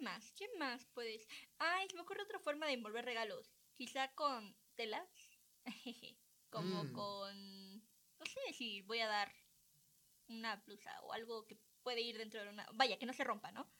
más? ¿Qué más puedes? Ay, se me ocurre otra forma de envolver regalos. Quizá con telas. [LAUGHS] Como Mm. con... No sé si voy a dar una blusa o algo que puede ir dentro de una... Vaya, que no se rompa, ¿no?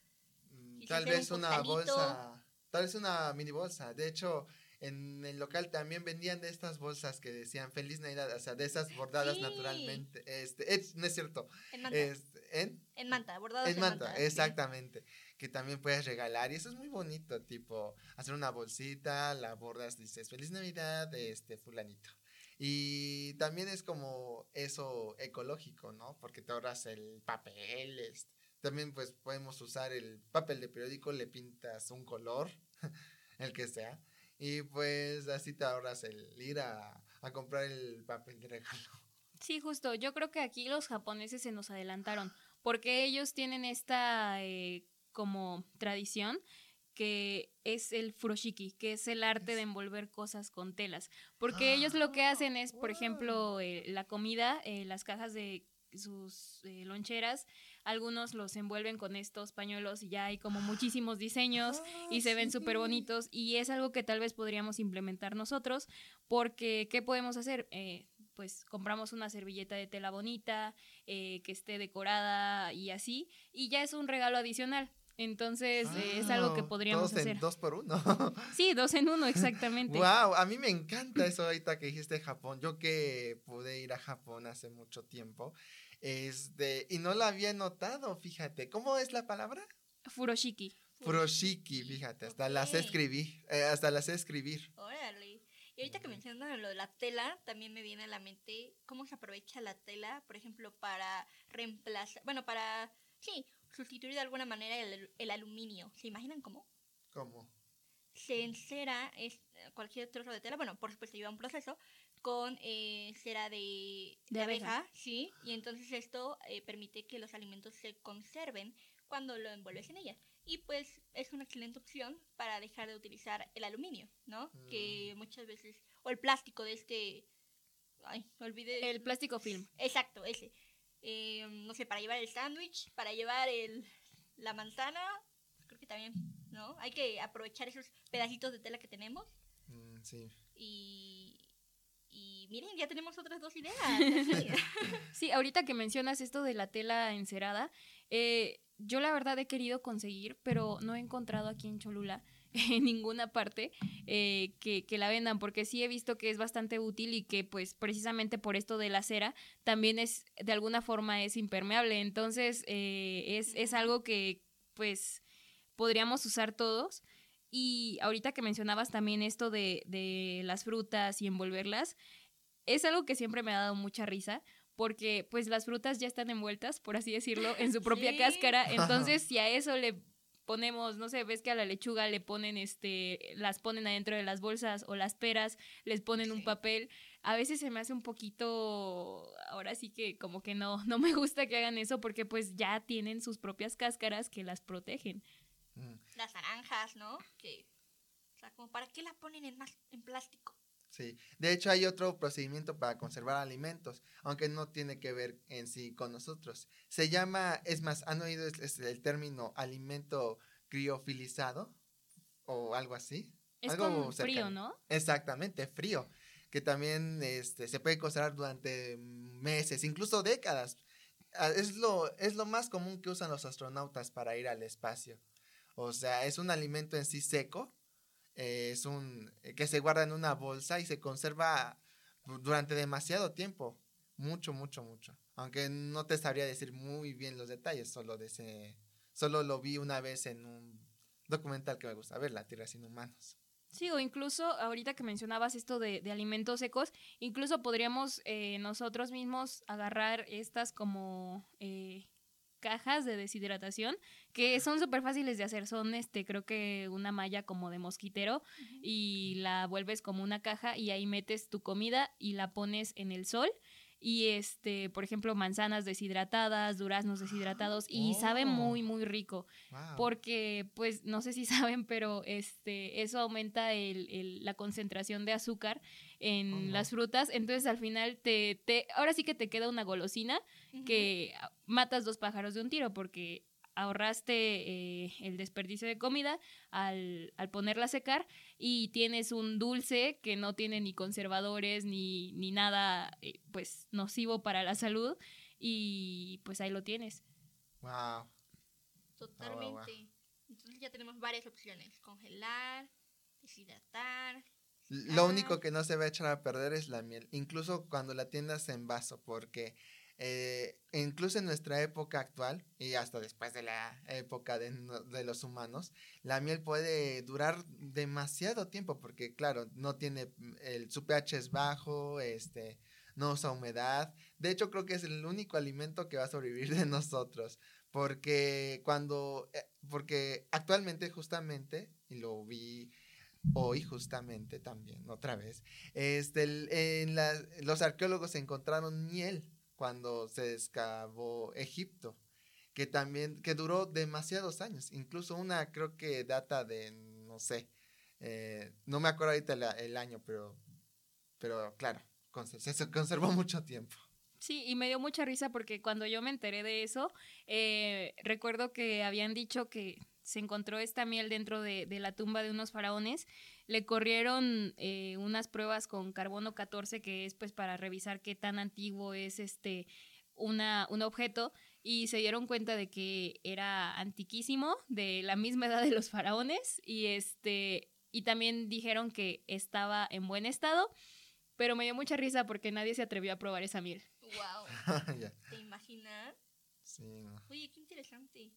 Mm, Tal vez un una bolsa, tal vez una mini bolsa. De hecho, en el local también vendían de estas bolsas que decían Feliz Navidad, o sea, de esas bordadas Sí. naturalmente. Este, es- no es cierto. En manta. Este, ¿en? en manta, bordados En en, manta, exactamente. Que también puedes regalar. Y eso es muy bonito, tipo, hacer una bolsita, la bordas, dices, Feliz Navidad, este, fulanito. Y también es como eso ecológico, ¿no? Porque te ahorras el papel, también pues podemos usar el papel de periódico, le pintas un color, [LAUGHS] el que sea, y pues así te ahorras el ir a, a comprar el papel de regalo. Sí, justo. Yo creo que aquí los japoneses se nos adelantaron, porque ellos tienen esta eh, como tradición que es el furoshiki, que es el arte de envolver cosas con telas. Porque ellos lo que hacen es, por ejemplo, eh, la comida, eh, las cajas de sus eh, loncheras, algunos los envuelven con estos pañuelos y ya hay como muchísimos diseños y se ven súper bonitos y es algo que tal vez podríamos implementar nosotros porque ¿qué podemos hacer? Eh, pues compramos una servilleta de tela bonita, eh, que esté decorada y así, y ya es un regalo adicional. Entonces, eh, es algo que podríamos todos en hacer. dos por uno. [LAUGHS] Sí, dos en uno, exactamente. Wow, a mí me encanta eso ahorita que dijiste Japón. Yo que pude ir a Japón hace mucho tiempo. Este, y no lo había notado, fíjate. ¿Cómo es la palabra? Furoshiki. Furoshiki, fíjate, hasta las sé Ok. escribir, eh, hasta las sé escribir. Órale. Y ahorita que mencionan lo de la tela, también me viene a la mente cómo se aprovecha la tela, por ejemplo, para reemplazar, bueno, para, sí, sustituir de alguna manera el, el aluminio. ¿Se imaginan cómo? ¿Cómo? Se encera es, cualquier trozo de tela, bueno, por supuesto lleva un proceso, con eh, cera de, De abeja. sí, y entonces esto eh, permite que los alimentos se conserven cuando lo envuelves en ella. Y pues es una excelente opción para dejar de utilizar el aluminio, ¿no? Que muchas veces, o el plástico de este, ay, me olvidé. El plástico film. Exacto, ese. Eh, no sé, para llevar el sándwich, para llevar el, la manzana, creo que también, ¿no? Hay que aprovechar esos pedacitos de tela que tenemos Mm, sí. y, y miren, ya tenemos otras dos ideas. [LAUGHS] Sí, ahorita que mencionas esto de la tela encerada, eh, yo la verdad he querido conseguir, pero no he encontrado aquí en Cholula [LAUGHS] en ninguna parte eh, que, que la vendan, porque sí he visto que es bastante útil y que pues precisamente por esto de la cera también es, de alguna forma es impermeable, entonces eh, es, es algo que pues podríamos usar todos. Y ahorita que mencionabas también esto de, de las frutas y envolverlas, es algo que siempre me ha dado mucha risa porque pues las frutas ya están envueltas, por así decirlo, en su propia Sí. cáscara. Entonces, si a eso le ponemos, no sé, ves que a la lechuga le ponen este, las ponen adentro de las bolsas o las peras, les ponen un papel. A veces se me hace un poquito, ahora sí que como que no, no me gusta que hagan eso porque pues ya tienen sus propias cáscaras que las protegen. Mm, Las naranjas, ¿no? Que, o sea, como para qué la ponen en, más, en plástico. Sí, de hecho hay otro procedimiento para conservar alimentos, aunque no tiene que ver en sí con nosotros. Se llama, es más, ¿han oído el término alimento criofilizado o algo así? Es Algo con frío. ¿no? Exactamente, frío, que también este, se puede conservar durante meses, incluso décadas. Ah, Es lo, es lo más común que usan los astronautas para ir al espacio. O sea, es un alimento en sí seco, eh, es un eh, que se guarda en una bolsa y se conserva durante demasiado tiempo, mucho, mucho, mucho. Aunque no te sabría decir muy bien los detalles, solo de ese, solo lo vi una vez en un documental que me gusta ver, La Tierra sin humanos. Sí, o incluso ahorita que mencionabas esto de, de alimentos secos, incluso podríamos eh, nosotros mismos agarrar estas como eh, cajas de deshidratación que son súper fáciles de hacer. Son, este, creo que una malla como de mosquitero y la vuelves como una caja y ahí metes tu comida y la pones en el sol. Y este, por ejemplo, manzanas deshidratadas, duraznos deshidratados y sabe Oh. muy, muy rico Wow. porque pues no sé si [LAUGHS] saben, pero este eso aumenta el, el- la concentración de azúcar en Oh, no. las frutas, entonces al final te, te ahora sí que te queda una golosina que matas dos pájaros de un tiro porque ahorraste eh, el desperdicio de comida al, al ponerla a secar y tienes un dulce que no tiene ni conservadores ni, ni nada eh, pues nocivo para la salud y pues ahí lo tienes. Wow. Totalmente. Entonces ya tenemos varias opciones. Congelar, deshidratar. Lo único que no se va a echar a perder es la miel, incluso cuando la tiendas en vaso, porque eh, incluso en nuestra época actual y hasta después de la época de, de los humanos, la miel puede durar demasiado tiempo, porque claro, no tiene, mm, el, su pH es bajo, este, no usa humedad. De hecho, creo que es el único alimento que va a sobrevivir de nosotros, porque cuando, eh, porque actualmente justamente, y lo vi hoy justamente también, otra vez, este, en los arqueólogos encontraron miel cuando se excavó Egipto, que también, que duró demasiados años, incluso una creo que data de, no sé, eh, no me acuerdo ahorita el año, pero, pero claro, se conservó mucho tiempo. Sí, y me dio mucha risa porque cuando yo me enteré de eso, eh, recuerdo que habían dicho que se encontró esta miel dentro de, de la tumba de unos faraones. Le corrieron eh, unas pruebas con carbono 14, que es pues para revisar qué tan antiguo es este una, un objeto. y se dieron cuenta de que era antiquísimo, de la misma [LAUGHS] edad de los faraones y este y también dijeron que estaba en buen estado, pero me dio mucha risa porque nadie se atrevió a probar esa miel. Wow. [LAUGHS] ¿Te imaginas? Sí, no. Oye, qué interesante.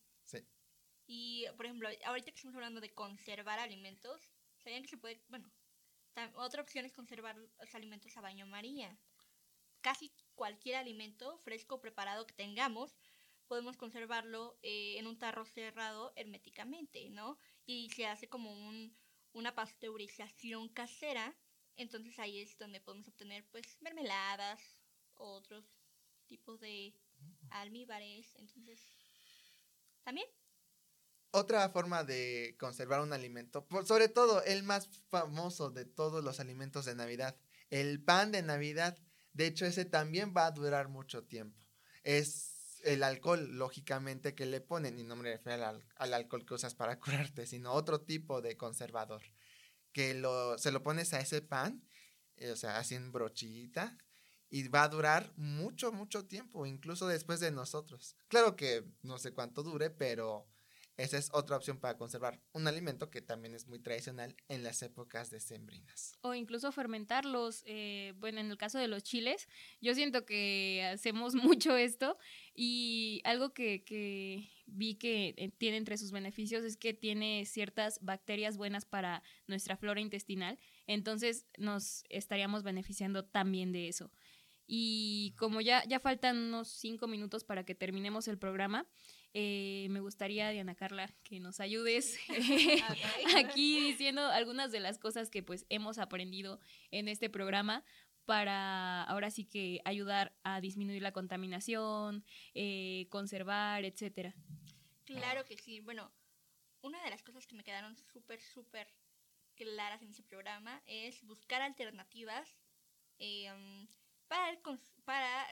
Y, por ejemplo, ahorita que estamos hablando de conservar alimentos, ¿sabían que se puede, bueno, otra opción es conservar los alimentos a baño María? Casi cualquier alimento fresco o preparado que tengamos, podemos conservarlo eh, en un tarro cerrado herméticamente, ¿no? Y se hace como un, una pasteurización casera, entonces ahí es donde podemos obtener, pues, mermeladas, otros tipos de almíbares, entonces, también Otra forma de conservar un alimento, sobre todo el más famoso de todos los alimentos de Navidad, el pan de Navidad. De hecho, ese también va a durar mucho tiempo. Es el alcohol, lógicamente, que le ponen, y no me refiero al, al alcohol que usas para [LAUGHS] curarte, sino otro tipo de conservador, que se lo pones a ese pan, eh, o sea, así en brochita, y va a durar mucho, mucho tiempo, incluso después de nosotros. Claro que no sé cuánto dure, pero esa es otra opción para conservar un alimento que también es muy tradicional en las épocas decembrinas. O incluso fermentarlos. eh, bueno, en el caso de los chiles, yo siento que hacemos [LAUGHS] mucho esto y algo que, que vi que eh, tiene entre sus beneficios es que tiene ciertas bacterias buenas para nuestra flora intestinal. Entonces nos estaríamos beneficiando también de eso. Y como ya, ya faltan unos cinco minutos para que terminemos el programa, eh, me gustaría, Diana Carla, que nos ayudes [LAUGHS] aquí diciendo algunas de las cosas que pues hemos aprendido en este programa para ahora sí que ayudar a disminuir la contaminación, eh, conservar, etcétera. Claro que sí. Bueno, una de las cosas que me quedaron súper, súper claras en ese programa es buscar alternativas um, para, el para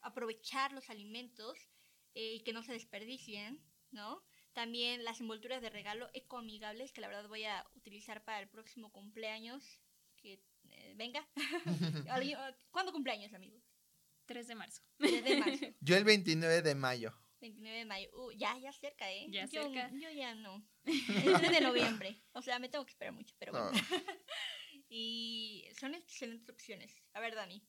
aprovechar los alimentos eh, y que no se desperdicien, ¿no? También las envolturas de regalo ecoamigables que la verdad voy a utilizar para el próximo cumpleaños. Que eh, venga. [LAUGHS] Alguien- ¿Cuándo cumpleaños, amigos? 3 de marzo. 3 de marzo. [LAUGHS] Yo el 29 de mayo. 29 de mayo. Uh, ya, ya cerca, ¿eh? Ya yo, cerca. Yo ya no. [LAUGHS] El 3 de noviembre. O sea, me tengo que esperar mucho, pero bueno. Oh, Y son excelentes opciones. A ver, Dani,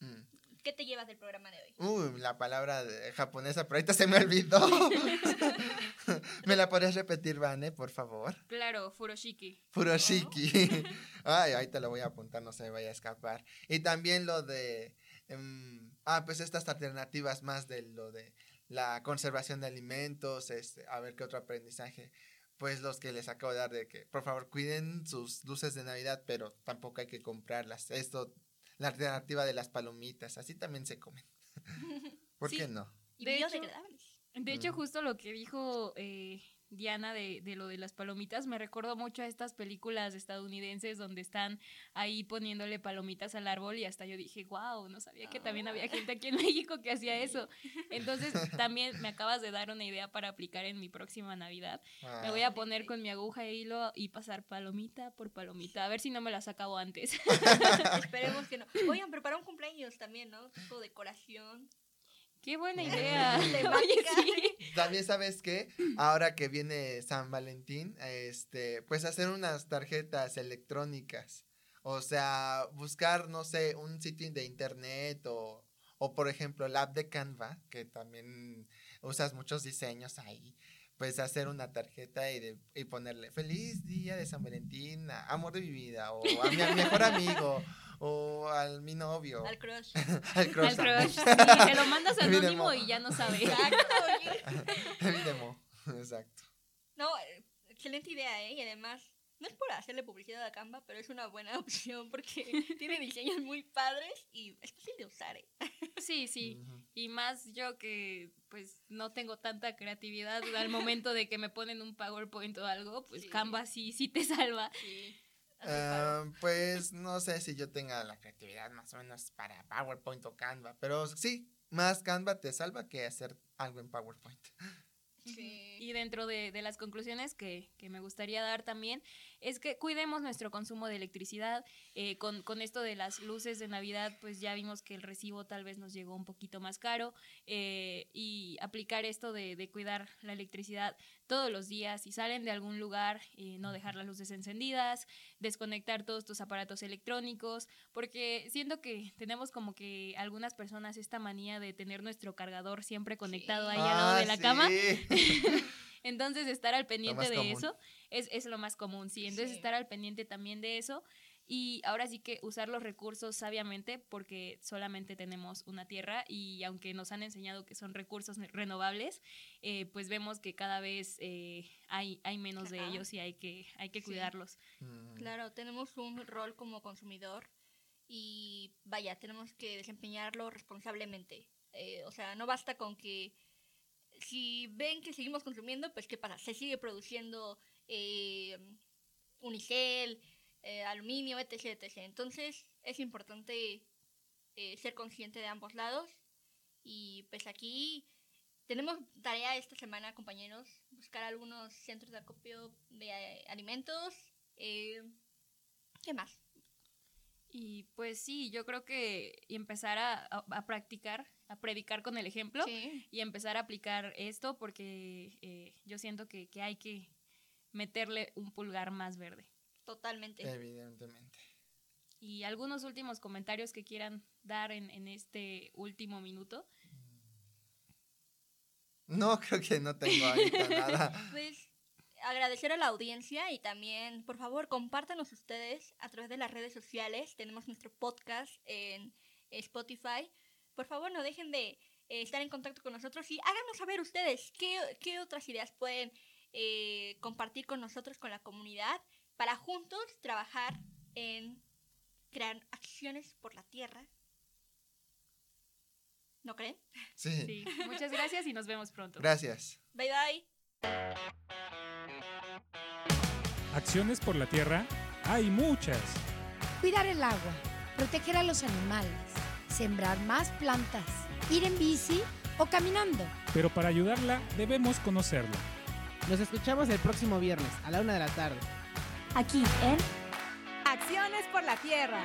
mm. ¿Qué te llevas del programa de hoy? Uy, la palabra japonesa, pero ahorita se me olvidó. [LAUGHS] ¿Me la podrías repetir, Vane, por favor? Claro, furoshiki. Furoshiki. [LAUGHS] Ay, ahorita lo voy a apuntar, no se me vaya a escapar. Y también lo de. em, ah, pues estas alternativas más de lo de la conservación de alimentos, este, a ver qué otro aprendizaje. Pues los que les acabo de dar de que, por favor, cuiden sus luces de Navidad, pero tampoco hay que comprarlas. Esto, la alternativa de las palomitas, así también se comen. [LAUGHS] ¿Por Sí. qué no? Y De hecho-. De hecho, Mm. justo lo que dijo eh, Diana de, de lo de las palomitas me recordó mucho a estas películas estadounidenses donde están ahí poniéndole palomitas al árbol y hasta yo dije, wow, no sabía que también había gente aquí en [LAUGHS] México que hacía eso. Entonces, también me acabas de dar una idea para aplicar en mi próxima Navidad. Me voy Ah, a poner con mi aguja e hilo y pasar palomita por palomita, a ver si no me las acabo antes. [LAUGHS] Esperemos que no. Oigan, prepara un cumpleaños también, ¿no? Tipo decoración. Qué buena idea. [LAUGHS] Oye, sí. También sabes que ahora que viene San Valentín, este, pues hacer unas tarjetas electrónicas. O sea, buscar, no sé, un sitio de internet o, o por ejemplo, el app de Canva, que también usas muchos diseños ahí. Pues hacer una tarjeta y, de- y ponerle feliz día de San Valentín, a- amor de mi vida, o a mi, a mi mejor [LAUGHS] amigo, o al mi novio, Al crush. [LAUGHS] al crush. Al crush. Sí, se lo mandas [LAUGHS] anónimo y ya no sabe. Exacto, oye. [LAUGHS] Mi demo, exacto. No, excelente idea, ¿eh? Y además, no es por hacerle publicidad a Canva, pero es una buena opción porque tiene diseños muy padres y es fácil de usar, ¿eh? Sí, sí. Y más yo que pues no tengo tanta creatividad al momento de que me ponen un PowerPoint o algo, pues Sí. Canva sí, sí te salva. Sí. Ah, [LAUGHS] pues no sé si yo tenga la creatividad más o menos para PowerPoint o Canva, pero sí, más Canva te salva que hacer algo en PowerPoint. Sí. Y dentro de, de las conclusiones que, que me gustaría dar también es que cuidemos nuestro consumo de electricidad. Eh, con, con, esto de las luces de Navidad, pues ya vimos que el recibo tal vez nos llegó un poquito más caro eh, y aplicar esto de, de, cuidar la electricidad todos los días. Si salen de algún lugar, eh, no dejar las luces encendidas, desconectar todos tus aparatos electrónicos, porque siento que tenemos como que algunas personas esta manía de tener nuestro cargador siempre conectado ahí al lado de la Ah, cama. [LAUGHS] [LAUGHS] Entonces, estar al pendiente de común. eso es, es lo más común, sí. Entonces, Sí. estar al pendiente también de eso. Y ahora sí que usar los recursos sabiamente porque solamente tenemos una tierra y aunque nos han enseñado que son recursos renovables, eh, pues vemos que cada vez eh, hay, hay menos de ellos y hay que, hay que Sí. cuidarlos. Mm, Claro, tenemos un rol como consumidor y vaya, tenemos que desempeñarlo responsablemente. Eh, o sea, no basta con que si ven que seguimos consumiendo, pues ¿qué pasa? Se sigue produciendo eh, unicel, eh, aluminio, etc, etc. Entonces es importante eh, ser consciente de ambos lados y pues aquí tenemos tarea esta semana, compañeros, buscar algunos centros de acopio de eh, alimentos. ¿Qué más? Y pues sí, yo creo que empezar a- a practicar, a predicar con el ejemplo Sí. y empezar a aplicar esto porque eh, yo siento que, que hay que meterle un pulgar más verde. Totalmente. Evidentemente. Y algunos últimos comentarios que quieran dar en, en este último minuto. No, creo que no tengo ahorita [LAUGHS] nada. Pues agradecer a la audiencia y también, por favor, compártanos ustedes a través de las redes sociales. Tenemos nuestro podcast en Spotify. Por favor, no dejen de eh, estar en contacto con nosotros y háganos saber ustedes qué, qué otras ideas pueden eh, compartir con nosotros, con la comunidad, para juntos trabajar en crear acciones por la tierra. ¿No creen? Sí. Sí, muchas gracias y nos vemos pronto. Gracias. Bye bye. Acciones por la tierra hay muchas. Cuidar el agua, proteger a los animales, sembrar más plantas, ir en bici o caminando. Pero para ayudarla debemos conocerla. Nos escuchamos el próximo viernes a la una de la tarde. Aquí en Acciones por la Tierra.